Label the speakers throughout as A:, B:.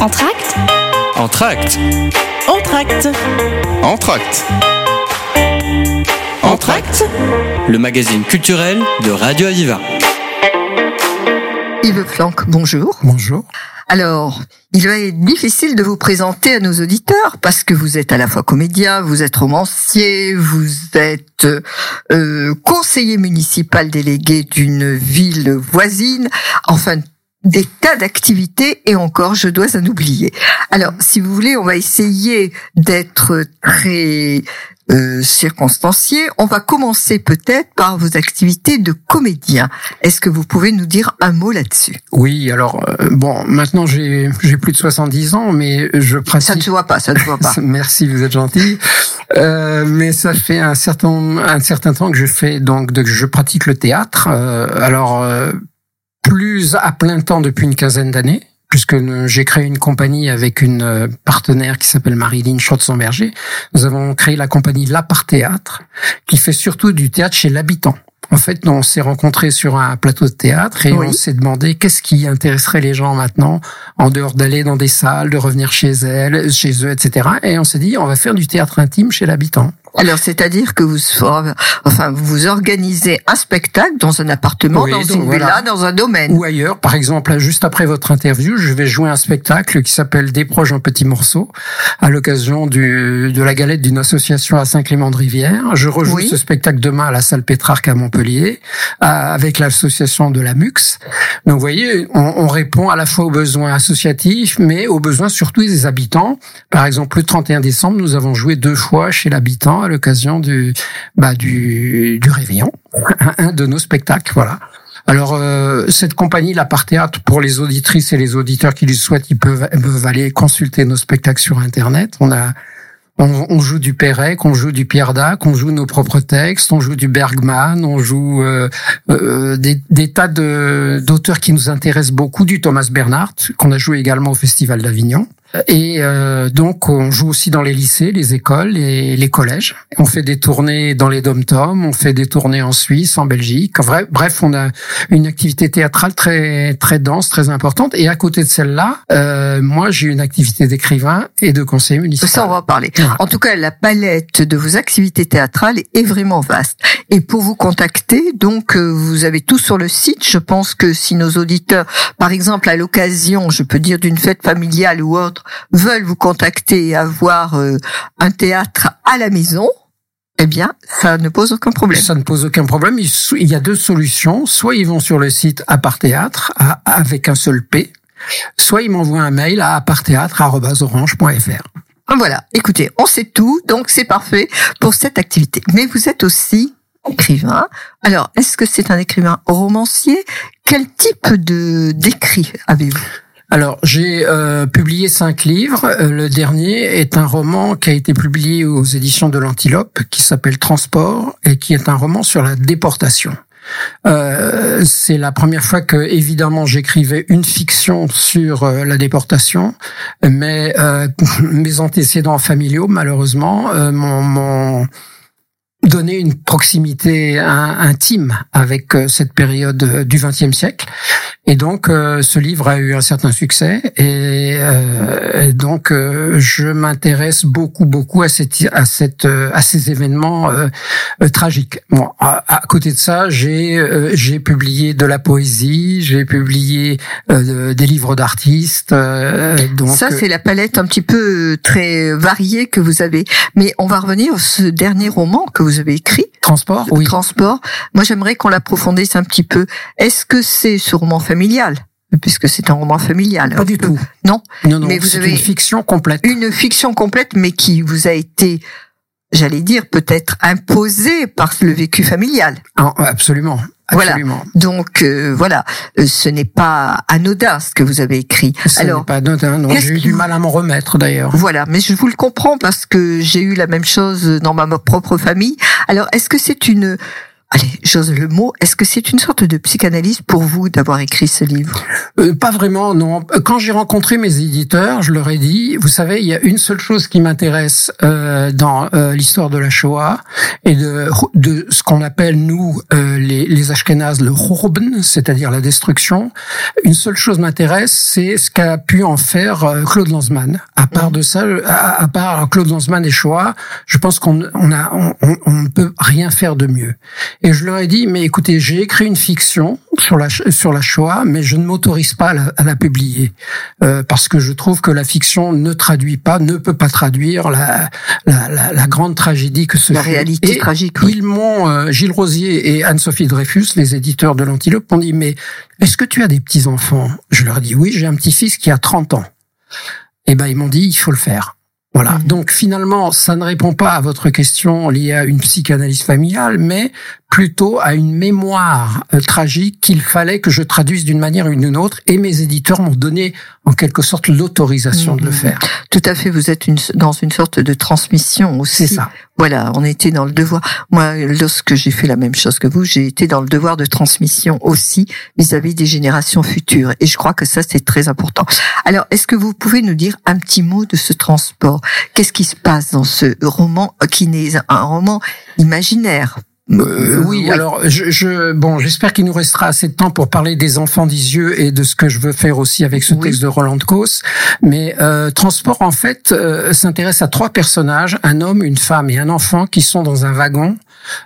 A: Entracte
B: Entracte.
C: Entracte.
B: Entracte.
C: Entracte.
B: Le magazine culturel de Radio Aviva.
D: Yves Flanck, bonjour.
E: Bonjour.
D: Alors, il va être difficile de vous présenter à nos auditeurs parce que vous êtes à la fois comédien, vous êtes romancier, vous êtes euh, conseiller municipal délégué d'une ville voisine, enfin des tas d'activités et encore, je dois en oublier. Alors, si vous voulez, on va essayer d'être très euh, circonstancié. On va commencer peut-être par vos activités de comédien. Est-ce que vous pouvez nous dire un mot là-dessus?
E: Oui, alors euh, bon, maintenant j'ai j'ai plus de 70 ans, mais je pratique.
D: Ça ne se voit pas, ça ne se voit pas.
E: Merci, vous êtes gentil. Euh, mais ça fait un certain un certain temps que je fais donc de, je pratique le théâtre. Euh, alors euh, plus à plein temps depuis une quinzaine d'années puisque j'ai créé une compagnie avec une euh, partenaire qui s'appelle Marilyn Schotzenberger. Nous avons créé la compagnie La Part Théâtre, qui fait surtout du théâtre chez l'habitant. En fait, on s'est rencontrés sur un plateau de théâtre et on s'est demandé qu'est-ce qui intéresserait les gens maintenant, en dehors d'aller dans des salles, de revenir chez elles, chez eux, etc. Et on s'est dit, on va faire du théâtre intime chez l'habitant.
D: Alors, c'est-à-dire que vous, enfin, vous organisez un spectacle dans un appartement, dans une villa, dans un domaine.
E: Ou ailleurs. Par exemple, juste après votre interview, je vais jouer un spectacle qui s'appelle Des proches en petits morceaux, à l'occasion du, de la galette d'une association à Saint-Clément-de-Rivière. Je rejoue ce spectacle demain à la salle Pétrarque à Montpellier, avec l'association de la MUX. Donc, vous voyez, on, on, répond à la fois aux besoins associatifs, mais aux besoins surtout des habitants. Par exemple, le 31 décembre, nous avons joué deux fois chez l'habitant à l'occasion du, bah, du, du réveillon, un de nos spectacles, voilà. Alors euh, cette compagnie, la Part Théâtre, pour les auditrices et les auditeurs qui le souhaitent, ils peuvent, peuvent aller consulter nos spectacles sur Internet. On a on, joue du Pérec, on joue du Pierre Dac, on joue nos propres textes, on joue du Bergman, on joue euh, euh, des, des, tas d'auteurs qui nous intéressent beaucoup, du Thomas Bernhardt, qu'on a joué également au Festival d'Avignon. Et euh, donc, on joue aussi dans les lycées, les écoles et les collèges. On fait des tournées dans les dom-toms, on fait des tournées en Suisse, en Belgique. Bref, on a une activité théâtrale très très dense, très importante. Et à côté de celle-là, euh, moi, j'ai une activité d'écrivain et de conseiller municipal.
D: Ça, on va parler. En tout cas, la palette de vos activités théâtrales est vraiment vaste. Et pour vous contacter, donc, euh, vous avez tout sur le site. Je pense que si nos auditeurs, par exemple, à l'occasion, je peux dire d'une fête familiale ou autre, veulent vous contacter et avoir euh, un théâtre à la maison, eh bien, ça ne pose aucun problème.
E: Ça ne pose aucun problème. Il y a deux solutions. Soit ils vont sur le site Apart Théâtre avec un seul P, soit ils m'envoient un mail à aparthéâtre.orange.fr.
D: Voilà, écoutez, on sait tout, donc c'est parfait pour cette activité. Mais vous êtes aussi écrivain. Alors, est-ce que c'est un écrivain romancier? Quel type de d'écrit avez-vous?
E: Alors, j'ai euh, publié cinq livres. Euh, le dernier est un roman qui a été publié aux éditions de l'Antilope, qui s'appelle Transport, et qui est un roman sur la déportation. Euh, c'est la première fois que, évidemment, j'écrivais une fiction sur euh, la déportation, mais mes antécédents familiaux, malheureusement, m'ont donné une proximité intime avec cette période du XXe siècle. Et donc, euh, ce livre a eu un certain succès, et, euh, donc euh, je m'intéresse beaucoup, beaucoup à cette, à cette, à ces événements tragiques. Bon, à, côté de ça, j'ai, j'ai publié de la poésie, j'ai publié des livres d'artistes.
D: donc ça, c'est la palette un petit peu très variée que vous avez. Mais on va revenir sur ce dernier roman que vous avez écrit.
E: Transport, oui.
D: Transport. Moi, j'aimerais qu'on l'approfondisse un petit peu. Est-ce que c'est ce roman familial? Puisque c'est un roman familial.
E: Pas du tout.
D: Non.
E: Non, non. Mais vous avez une fiction complète.
D: Une fiction complète, mais qui vous a été, j'allais dire, peut-être imposée par le vécu familial.
E: Ah, absolument. Absolument.
D: Voilà. Donc euh, voilà, euh, ce n'est pas anodin ce que vous avez écrit.
E: Ce n'est pas anodin. Non, j'ai eu du mal à m'en remettre d'ailleurs.
D: Voilà, mais je vous le comprends parce que j'ai eu la même chose dans ma propre famille. Alors, est-ce que c'est une allez, j'ose le mot, est-ce que c'est une sorte de psychanalyse pour vous d'avoir écrit ce livre?
E: Euh, Pas vraiment, non. Quand j'ai rencontré mes éditeurs, je leur ai dit, vous savez, il y a une seule chose qui m'intéresse euh, dans euh, l'histoire de la Shoah et de, de ce qu'on appelle, nous, euh, les, les Ashkénazes, le Khurban, c'est-à-dire la destruction. Une seule chose m'intéresse, c'est ce qu'a pu en faire euh, Claude Lanzmann. À part de ça, à, à part Claude Lanzmann et Shoah, je pense qu'on on a, on, on ne peut rien faire de mieux. Et je leur ai dit, mais écoutez, j'ai écrit une fiction sur la sur la Shoah, mais je ne m'autorise pas à la, publier euh, parce que je trouve que la fiction ne traduit pas, ne peut pas traduire la la, la, la grande tragédie que ce
D: la réalité tragique. Oui.
E: Ils m'ont euh, Gilles Rosier et Anne-Sophie Dreyfus, les éditeurs de l'Antilope, m'ont dit mais est-ce que tu as des petits enfants Je leur ai dit oui, j'ai un petit-fils qui a 30 ans. Et eh ben ils m'ont dit il faut le faire. Voilà. Mmh. Donc finalement, ça ne répond pas à votre question liée à une psychanalyse familiale, mais plutôt à une mémoire euh, tragique qu'il fallait que je traduise d'une manière ou d'une autre, et mes éditeurs m'ont donné en quelque sorte l'autorisation mmh. de le mmh. faire.
D: Tout à fait, vous êtes une, dans une sorte de transmission aussi.
E: C'est ça.
D: Voilà, on était dans le devoir. Moi, lorsque j'ai fait la même chose que vous, j'ai été dans le devoir de transmission aussi vis-à-vis -vis des générations futures, et je crois que ça c'est très important. Alors, est-ce que vous pouvez nous dire un petit mot de ce transport? Qu'est-ce qui se passe dans ce roman qui n'est un roman imaginaire?
E: Euh, oui, oui, alors je, je bon, j'espère qu'il nous restera assez de temps pour parler des enfants d'Isieux et de ce que je veux faire aussi avec ce oui. texte de Roland Cos. Mais euh, Transport en fait euh, s'intéresse à trois personnages un homme, une femme et un enfant qui sont dans un wagon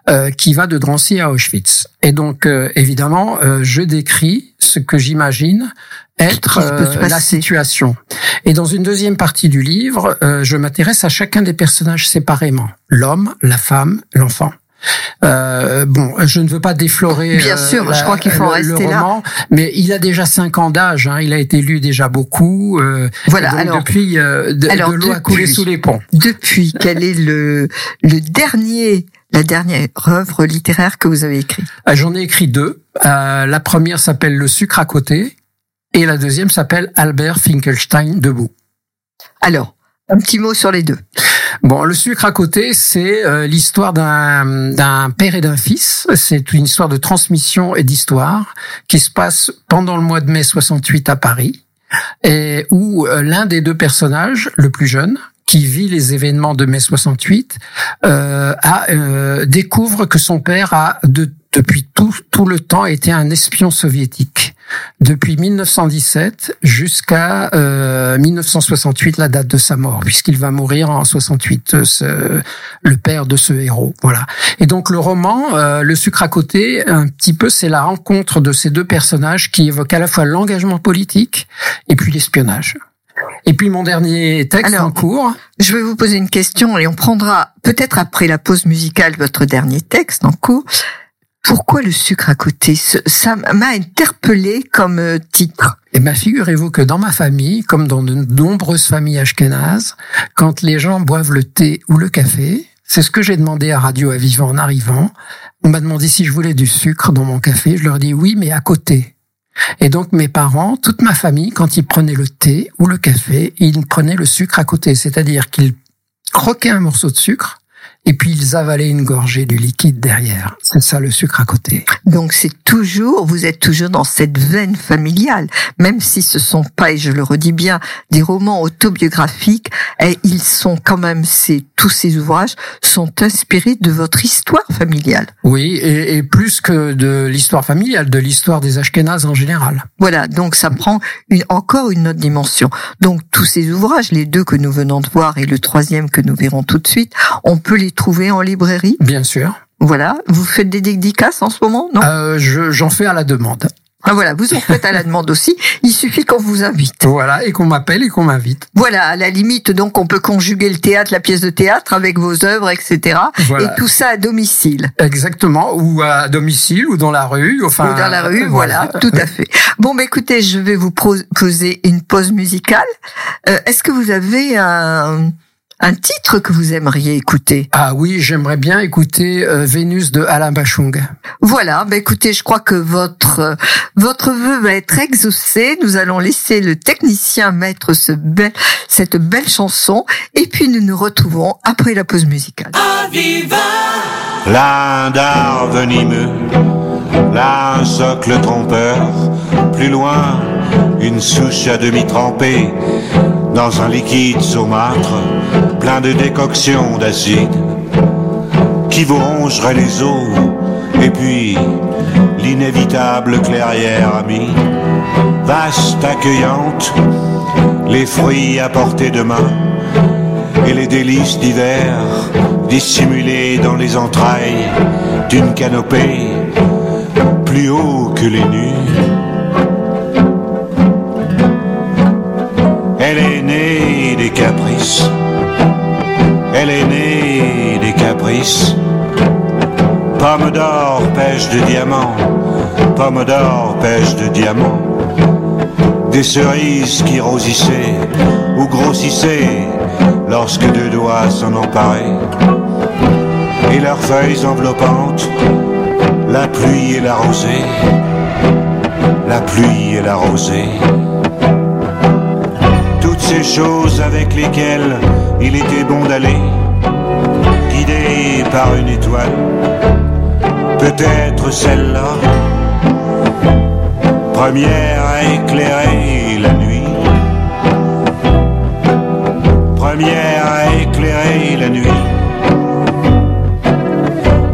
E: euh, qui va de Drancy à Auschwitz. Et donc euh, évidemment, euh, je décris ce que j'imagine être la situation. Et dans une deuxième partie du livre, je m'intéresse à chacun des personnages séparément l'homme, la femme, l'enfant. Euh, bon, je ne veux pas déflorer.
D: Bien sûr, la, je crois qu'il faut
E: le,
D: rester
E: le roman,
D: là.
E: Mais il a déjà cinq ans d'âge. Hein, il a été lu déjà beaucoup. Euh,
D: voilà.
E: Donc
D: alors,
E: depuis, euh, de,
D: alors,
E: de l'eau a coulé sous les ponts.
D: Depuis, quel est le le dernier la dernière œuvre littéraire que vous avez écrite?
E: Euh, J'en ai écrit deux. Euh, la première s'appelle Le sucre à côté et la deuxième s'appelle Albert Finkelstein debout.
D: Alors, un petit mot sur les deux.
E: Bon, le sucre à côté, c'est euh, l'histoire d'un père et d'un fils. C'est une histoire de transmission et d'histoire qui se passe pendant le mois de mai 68 à Paris, et où euh, l'un des deux personnages, le plus jeune, qui vit les événements de mai 68, euh, a, euh, découvre que son père a de, depuis tout, tout le temps été un espion soviétique depuis 1917 jusqu'à euh, 1968, la date de sa mort, puisqu'il va mourir en 68, euh, ce, le père de ce héros. Voilà. Et donc le roman, euh, le sucre à côté, un petit peu, c'est la rencontre de ces deux personnages qui évoquent à la fois l'engagement politique et puis l'espionnage. Et puis mon dernier texte
D: Alors,
E: en cours.
D: Je vais vous poser une question et on prendra peut-être après la pause musicale votre dernier texte en cours. Pourquoi le sucre à côté? Ça m'a interpellé comme euh, titre.
E: Et bien, figurez-vous que dans ma famille, comme dans de nombreuses familles ashkénazes, quand les gens boivent le thé ou le café, c'est ce que j'ai demandé à Radio Aviva en arrivant. On m'a demandé si je voulais du sucre dans mon café. Je leur dis oui, mais à côté. Et donc mes parents, toute ma famille, quand ils prenaient le thé ou le café, ils prenaient le sucre à côté. C'est-à-dire qu'ils croquaient un morceau de sucre, et puis ils avalaient une gorgée du liquide derrière. C'est ça le sucre à côté.
D: Donc c'est toujours, vous êtes toujours dans cette veine familiale, même si ce sont pas, et je le redis bien, des romans autobiographiques, et ils sont quand même, ces, tous ces ouvrages sont inspirés de votre histoire familiale.
E: Oui, et, et plus que de l'histoire familiale, de l'histoire des Ashkénazes en général.
D: Voilà, donc ça prend une, encore une autre dimension. Donc tous ces ouvrages, les deux que nous venons de voir et le troisième que nous verrons tout de suite, on peut les trouver en librairie
E: Bien sûr.
D: Voilà. Vous faites des dédicaces en ce moment, non?
E: Euh, J'en fais à la demande.
D: Ah voilà, vous en faites à la demande aussi. Il suffit qu'on vous invite.
E: Voilà, et qu'on m'appelle et qu'on m'invite.
D: Voilà, à la limite, donc on peut conjuguer le théâtre, la pièce de théâtre avec vos œuvres, etc.
E: Voilà.
D: Et tout ça à domicile.
E: Exactement, ou à domicile, ou dans la rue, enfin.
D: Ou dans la rue, voilà, voilà tout à fait. Bon, bah, écoutez, je vais vous poser une pause musicale. Euh, Est-ce que vous avez un un titre que vous aimeriez écouter
E: Ah oui, j'aimerais bien écouter euh, Vénus de Alain Bachung.
D: Voilà, bah écoutez, je crois que votre euh, votre vœu va être exaucé. Nous allons laisser le technicien mettre ce bel, cette belle chanson et puis nous nous retrouvons après la pause musicale.
A: Aviva venimeux, là un socle trompeur, plus loin une souche à demi trempée dans un liquide saumâtre plein de décoctions d'acide qui vous rongerait les os et puis l'inévitable clairière amie vaste accueillante les fruits à portée de main et les délices d'hiver dissimulés dans les entrailles d'une canopée plus haut que les nues. Elle est née des caprices, elle est née des caprices. Pomme d'or, pêche de diamants, pomme d'or, pêche de diamants. Des cerises qui rosissaient ou grossissaient lorsque deux doigts s'en emparaient. Et leurs feuilles enveloppantes, la pluie et la rosée, la pluie et la rosée. Ces choses avec lesquelles il était bon d'aller, guidé par une étoile, peut-être celle-là, première à éclairer la nuit Première à éclairer la nuit.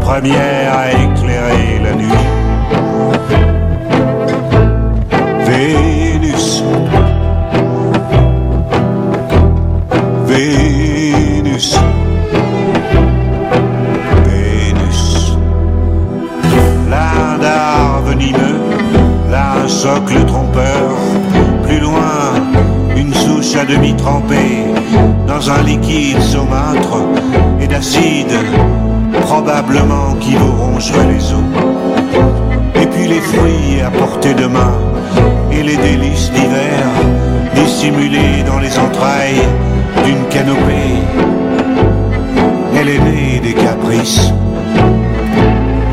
A: Première à éclairer la nuit. Demi trempée dans un liquide saumâtre et d'acide, probablement qui vous rongerait les os. Et puis les fruits à portée de main et les délices d'hiver dissimulés dans les entrailles d'une canopée. Elle est des caprices,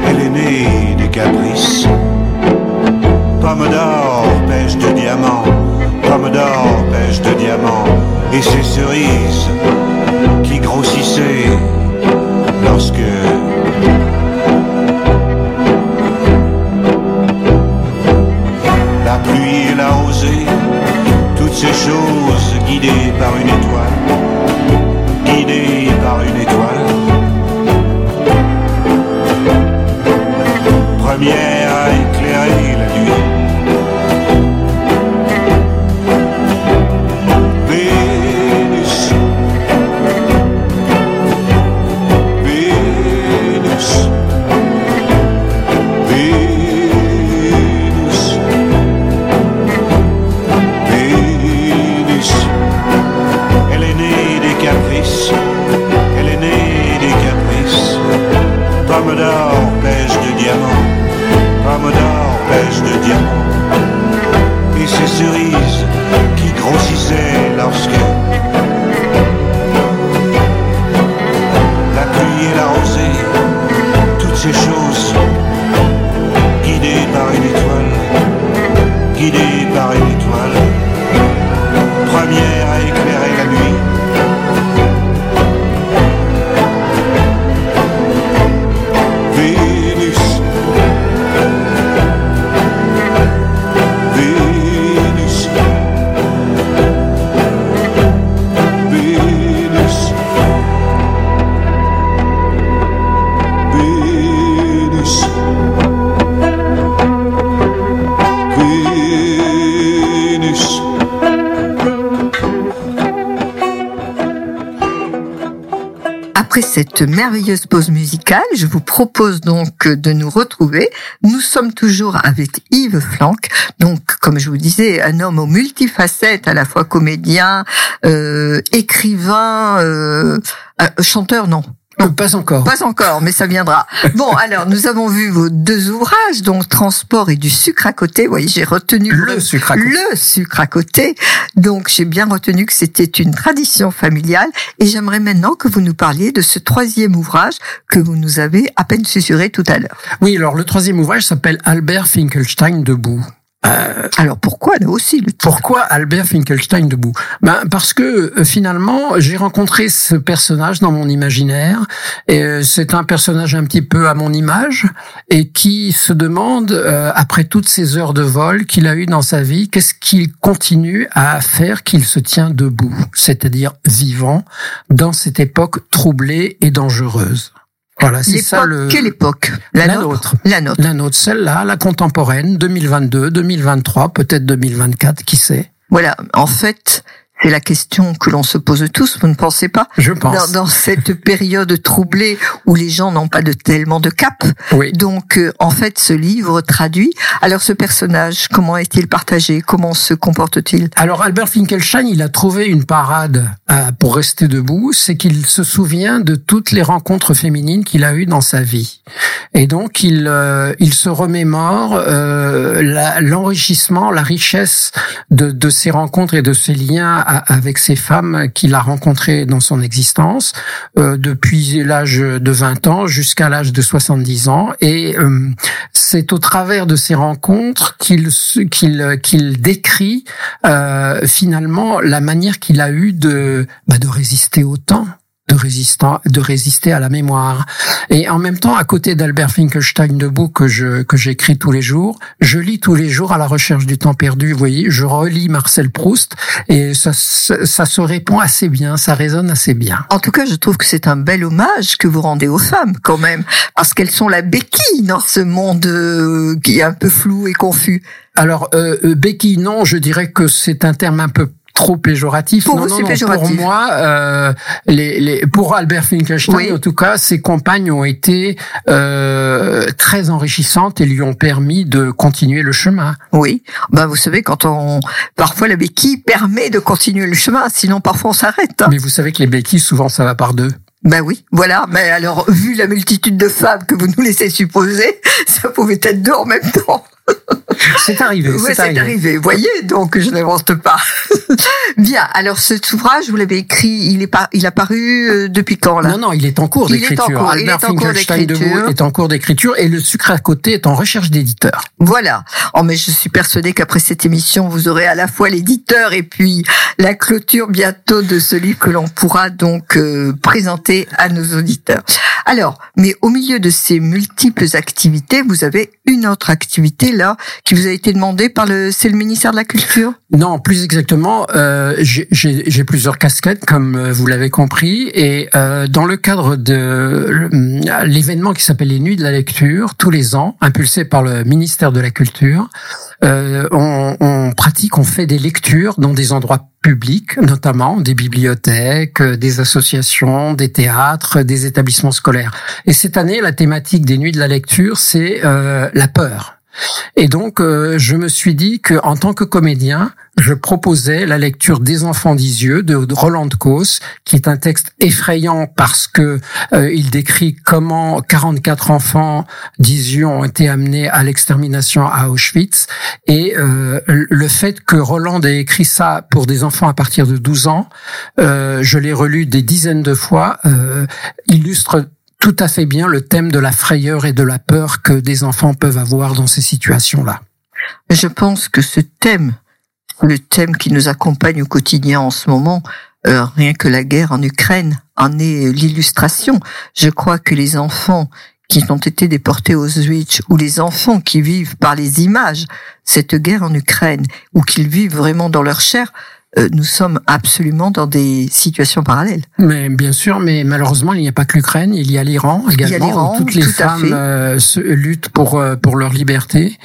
A: elle est des caprices. Pomme de diamants et ces cerises qui grossissaient lorsque la pluie et la rosée, toutes ces choses guidées par une étoile, guidées par une étoile. Première qui grossissaient lorsque
D: Après cette merveilleuse pause musicale, je vous propose donc de nous retrouver. Nous sommes toujours avec Yves Flanck, donc comme je vous disais, un homme aux multifacettes, à la fois comédien, euh, écrivain, euh, euh, chanteur, non.
E: Pas encore.
D: Pas encore, mais ça viendra. Bon, alors nous avons vu vos deux ouvrages, donc Transport et du sucre à côté. Vous voyez, j'ai retenu
E: Le sucre à côté.
D: le sucre à côté. Donc j'ai bien retenu que c'était une tradition familiale. Et j'aimerais maintenant que vous nous parliez de ce troisième ouvrage que vous nous avez à peine susurré tout à l'heure.
E: Oui, alors le troisième ouvrage s'appelle Albert Finkelstein debout.
D: Euh, Alors pourquoi là aussi le
E: Pourquoi Albert Finkelstein debout? Ben parce que euh, finalement j'ai rencontré ce personnage dans mon imaginaire. Et euh, c'est un personnage un petit peu à mon image et qui se demande après toutes ces heures de vol qu'il a eu dans sa vie qu'est-ce qu'il continue à faire qu'il se tient debout, c'est-à-dire vivant dans cette époque troublée et dangereuse.
D: Voilà, c'est ça le. Quelle époque?
E: La, nôtre. La nôtre. La nôtre, celle-là, la contemporaine, 2022, 2023, peut-être 2024, qui sait?
D: Voilà, en fait, c'est la question que l'on se pose tous, vous ne pensez pas?
E: Je pense.
D: Dans, cette période troublée où les gens n'ont pas de tellement de cap.
E: Oui.
D: Donc, euh, en fait, ce livre traduit. Alors, ce personnage, comment est-il partagé? Comment se comporte-t-il?
E: Alors, Albert Finkelstein, il a trouvé une parade euh, pour rester debout, c'est qu'il se souvient de toutes les rencontres féminines qu'il a eues dans sa vie. Et donc, il, euh, il se remémore l'enrichissement, la, richesse de, de ces rencontres et de ces liens avec ces femmes qu'il a rencontrées dans son existence euh, depuis l'âge de 20 ans jusqu'à l'âge de 70 ans. Et euh, c'est au travers de ces rencontres qu'il qu'il qu'il décrit euh, finalement la manière qu'il a eu de bah, de résister au temps de, résistant, de résister à la mémoire. Et en même temps, à côté d'Albert Finkelstein debout que je que j'écris tous les jours, je lis tous les jours à la recherche du temps perdu. Vous voyez, je relis Marcel Proust et ça, ça, se répond assez bien, ça résonne assez bien.
D: En tout cas, je trouve que c'est un bel hommage que vous rendez aux femmes quand même, parce qu'elles sont la béquille dans ce monde euh, qui est un peu flou et confus.
E: Alors, euh, euh béquille, non, je dirais que c'est un terme un peu trop péjoratif.
D: Pour non, non,
E: Pour moi, euh, les, les, pour Albert Finkelstein, en tout cas, ses compagnes ont été euh, très enrichissantes et lui ont permis de continuer le chemin.
D: Oui, ben vous savez, quand on parfois la béquille permet de continuer le chemin, sinon parfois on s'arrête. Hein.
E: Mais vous savez que les béquilles, souvent, ça va par deux.
D: Ben oui, voilà. Mais alors, vu la multitude de femmes que vous nous laissez supposer, ça pouvait être deux en même temps.
E: C'est arrivé.
D: c'est arrivé. Vous voyez, donc je n'invente pas. Bien. Alors cet ouvrage, vous l'avez écrit, il est pas, il a paru euh, depuis quand là?
E: Non, non, il est en cours d'écriture. Albert Finkelstein est en cours d'écriture et le sucre à côté est en recherche d'éditeur.
D: Voilà. Oh, mais je suis persuadée qu'après cette émission, vous aurez à la fois l'éditeur et puis la clôture bientôt de ce livre que l'on pourra donc euh, présenter à nos auditeurs. Alors, mais au milieu de ces multiples activités, vous avez une autre activité là qui vous a été demandée par le, c'est le ministère de la Culture?
E: Non, plus exactement, euh, j'ai plusieurs casquettes comme euh, vous l'avez compris, et euh, dans le cadre de l'événement qui s'appelle les Nuits de la Lecture, tous les ans, impulsé par le ministère de la Culture, euh, on, on, pratique, on fait des lectures dans des endroits publics, notamment des bibliothèques, euh, des associations, des théâtres, des établissements scolaires. Et cette année, la thématique des nuits de la lecture, c'est euh, la peur. Et donc, euh, je me suis dit que en tant que comédien, je proposais la lecture des enfants d'Isieux de Roland Causse, qui est un texte effrayant parce que euh, il décrit comment 44 enfants d'Isieux ont été amenés à l'extermination à Auschwitz. Et euh, le fait que Roland ait écrit ça pour des enfants à partir de 12 ans, je l'ai relu des dizaines de fois, illustre tout à fait bien le thème de la frayeur et de la peur que des enfants peuvent avoir dans ces situations-là.
D: Je pense que ce thème, le thème qui nous accompagne au quotidien en ce moment, euh, rien que la guerre en Ukraine en est l'illustration. Je crois que les enfants qui ont été déportés aux Auschwitz ou les enfants qui vivent par les images cette guerre en Ukraine ou qu'ils vivent vraiment dans leur chair euh, nous sommes absolument dans des situations parallèles.
E: Mais bien sûr, mais malheureusement, il n'y a pas que l'Ukraine, il y a l'Iran également, où toutes les femmes euh, se luttent pour euh, pour leur liberté.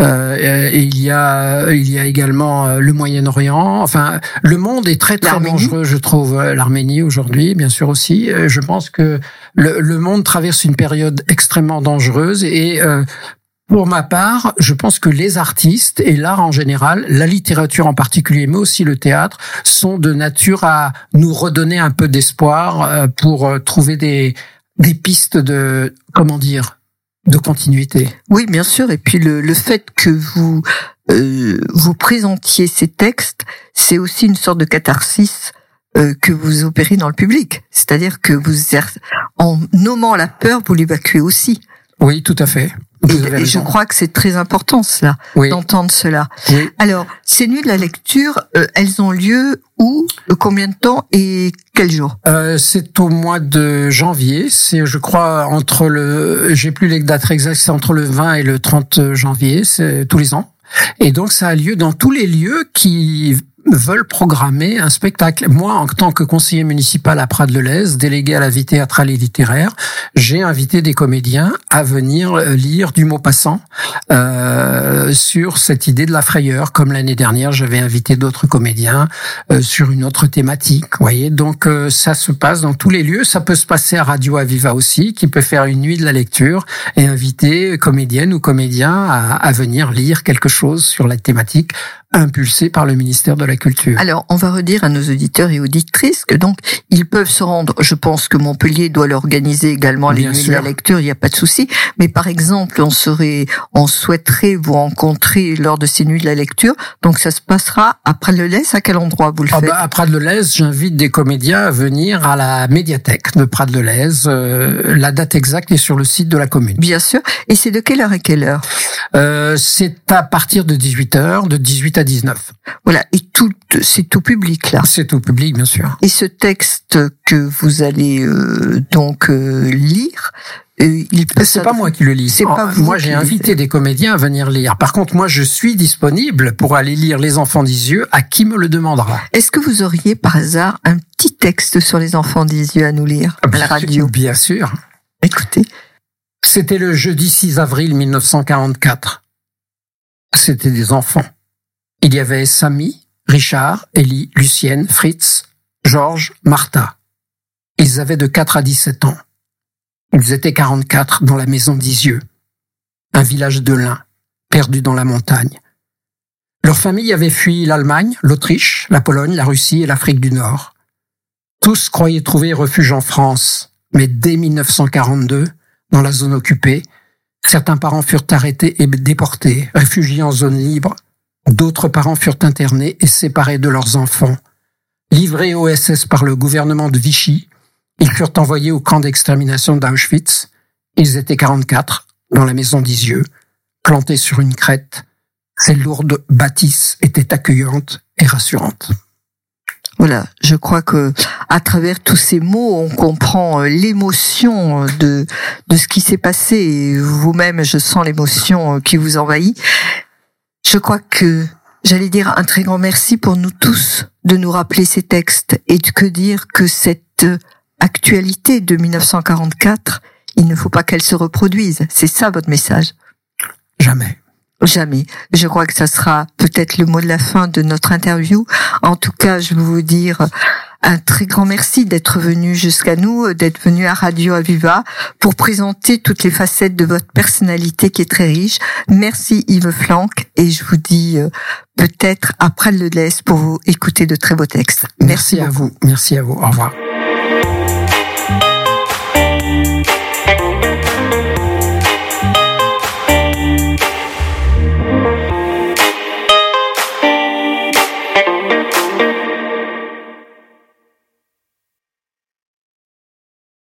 E: et il y a il y a également le Moyen-Orient. Enfin, le monde est très très dangereux, je trouve. L'Arménie aujourd'hui, bien sûr aussi. Je pense que le, le, monde traverse une période extrêmement dangereuse et pour ma part, je pense que les artistes et l'art en général, la littérature en particulier, mais aussi le théâtre, sont de nature à nous redonner un peu d'espoir euh, pour euh, trouver des, des pistes de, comment dire, de continuité.
D: Oui, bien sûr. Et puis le, le fait que vous euh, vous présentiez ces textes, c'est aussi une sorte de catharsis que vous opérez dans le public. C'est-à-dire que vous, en nommant la peur, vous l'évacuez aussi.
E: Oui, tout à fait.
D: Et, je crois que c'est très important cela, d'entendre cela. Alors, ces nuits de la lecture, euh, elles ont lieu où, euh, combien de temps et quel jour?
E: Euh, C'est au mois de janvier. C'est, je crois, entre le, j'ai plus les dates exactes, c'est entre le 20 et le 30 janvier. C'est tous les ans. Et donc, ça a lieu dans tous les lieux qui veulent programmer un spectacle. Moi, en tant que conseiller municipal à Prades-le-Lez, délégué à la vie théâtrale et littéraire, j'ai invité des comédiens à venir euh, lire du mot passant euh, sur cette idée de la frayeur. Comme l'année dernière, j'avais invité d'autres comédiens euh, sur une autre thématique. Voyez, donc euh, ça se passe dans tous les lieux. Ça peut se passer à Radio Aviva aussi, qui peut faire une nuit de la lecture et inviter comédiennes ou comédiens à, à venir lire quelque chose sur la thématique impulsé par le ministère de la Culture.
D: Alors, on va redire à nos auditeurs et auditrices que donc ils peuvent se rendre. Je pense que Montpellier doit l'organiser également les nuits de la lecture. Il n'y a pas de souci. Mais par exemple, on serait, on souhaiterait vous rencontrer lors de ces nuits de la lecture. Donc, ça se passera après le Lez. À quel endroit vous le ah
E: faites bah, À Prades-le-Lez, j'invite des comédiens à venir à la médiathèque de Prades-le-Lez. Euh, la date exacte est sur le site de la commune.
D: Bien sûr. Et c'est de quelle heure à quelle heure?
E: Euh, C'est à partir de 18 h de 18 à 19.
D: Voilà, et tout, c'est tout public là.
E: C'est tout public, bien sûr.
D: Et ce texte que vous allez euh, donc euh, lire,
E: euh, c'est pas moi qui le lis. C'est pas moi, j'ai invité des comédiens à venir lire. Par contre, moi, je suis disponible pour aller lire Les Enfants d'Isieux à qui me le demandera.
D: Est-ce que vous auriez par hasard un petit texte sur Les Enfants d'Isieux à nous lire à la radio?
E: Bien sûr.
D: Écoutez.
E: C'était le jeudi 6 avril 1944. C'était des enfants. Il y avait Samy, Richard, Ellie, Lucienne, Fritz, Georges, Martha. Ils avaient de 4 à 17 ans. Ils étaient 44 dans la maison d'Isieux, un village de lin, perdu dans la montagne. Leur famille avait fui l'Allemagne, l'Autriche, la Pologne, la Russie et l'Afrique du Nord. Tous croyaient trouver refuge en France, mais dès 1942, dans la zone occupée, certains parents furent arrêtés et déportés, réfugiés en zone libre, D'autres parents furent internés et séparés de leurs enfants. Livrés au SS par le gouvernement de Vichy, ils furent envoyés au camp d'extermination d'Auschwitz. Ils étaient 44 dans la maison d'Isieux, plantés sur une crête. Ces lourdes bâtisses étaient accueillantes et rassurantes.
D: Voilà, je crois que à travers tous ces mots, on comprend euh, l'émotion de de ce qui s'est passé. Vous-même, je sens l'émotion qui vous envahit. Je crois que j'allais dire un très grand merci pour nous tous de nous rappeler ces textes et que dire que cette actualité de 1944, il ne faut pas qu'elle se reproduise. C'est ça votre message?
E: Jamais.
D: Jamais. Je crois que ça sera peut-être le mot de la fin de notre interview. En tout cas, je veux vous dire un très grand merci d'être venu jusqu'à nous, d'être venu à Radio Aviva pour présenter toutes les facettes de votre personnalité qui est très riche. Merci Yves Flanck et je vous dis euh, peut-être après le laisse pour vous écouter de très beaux textes.
E: Merci, merci à vous. Merci à vous. Au revoir.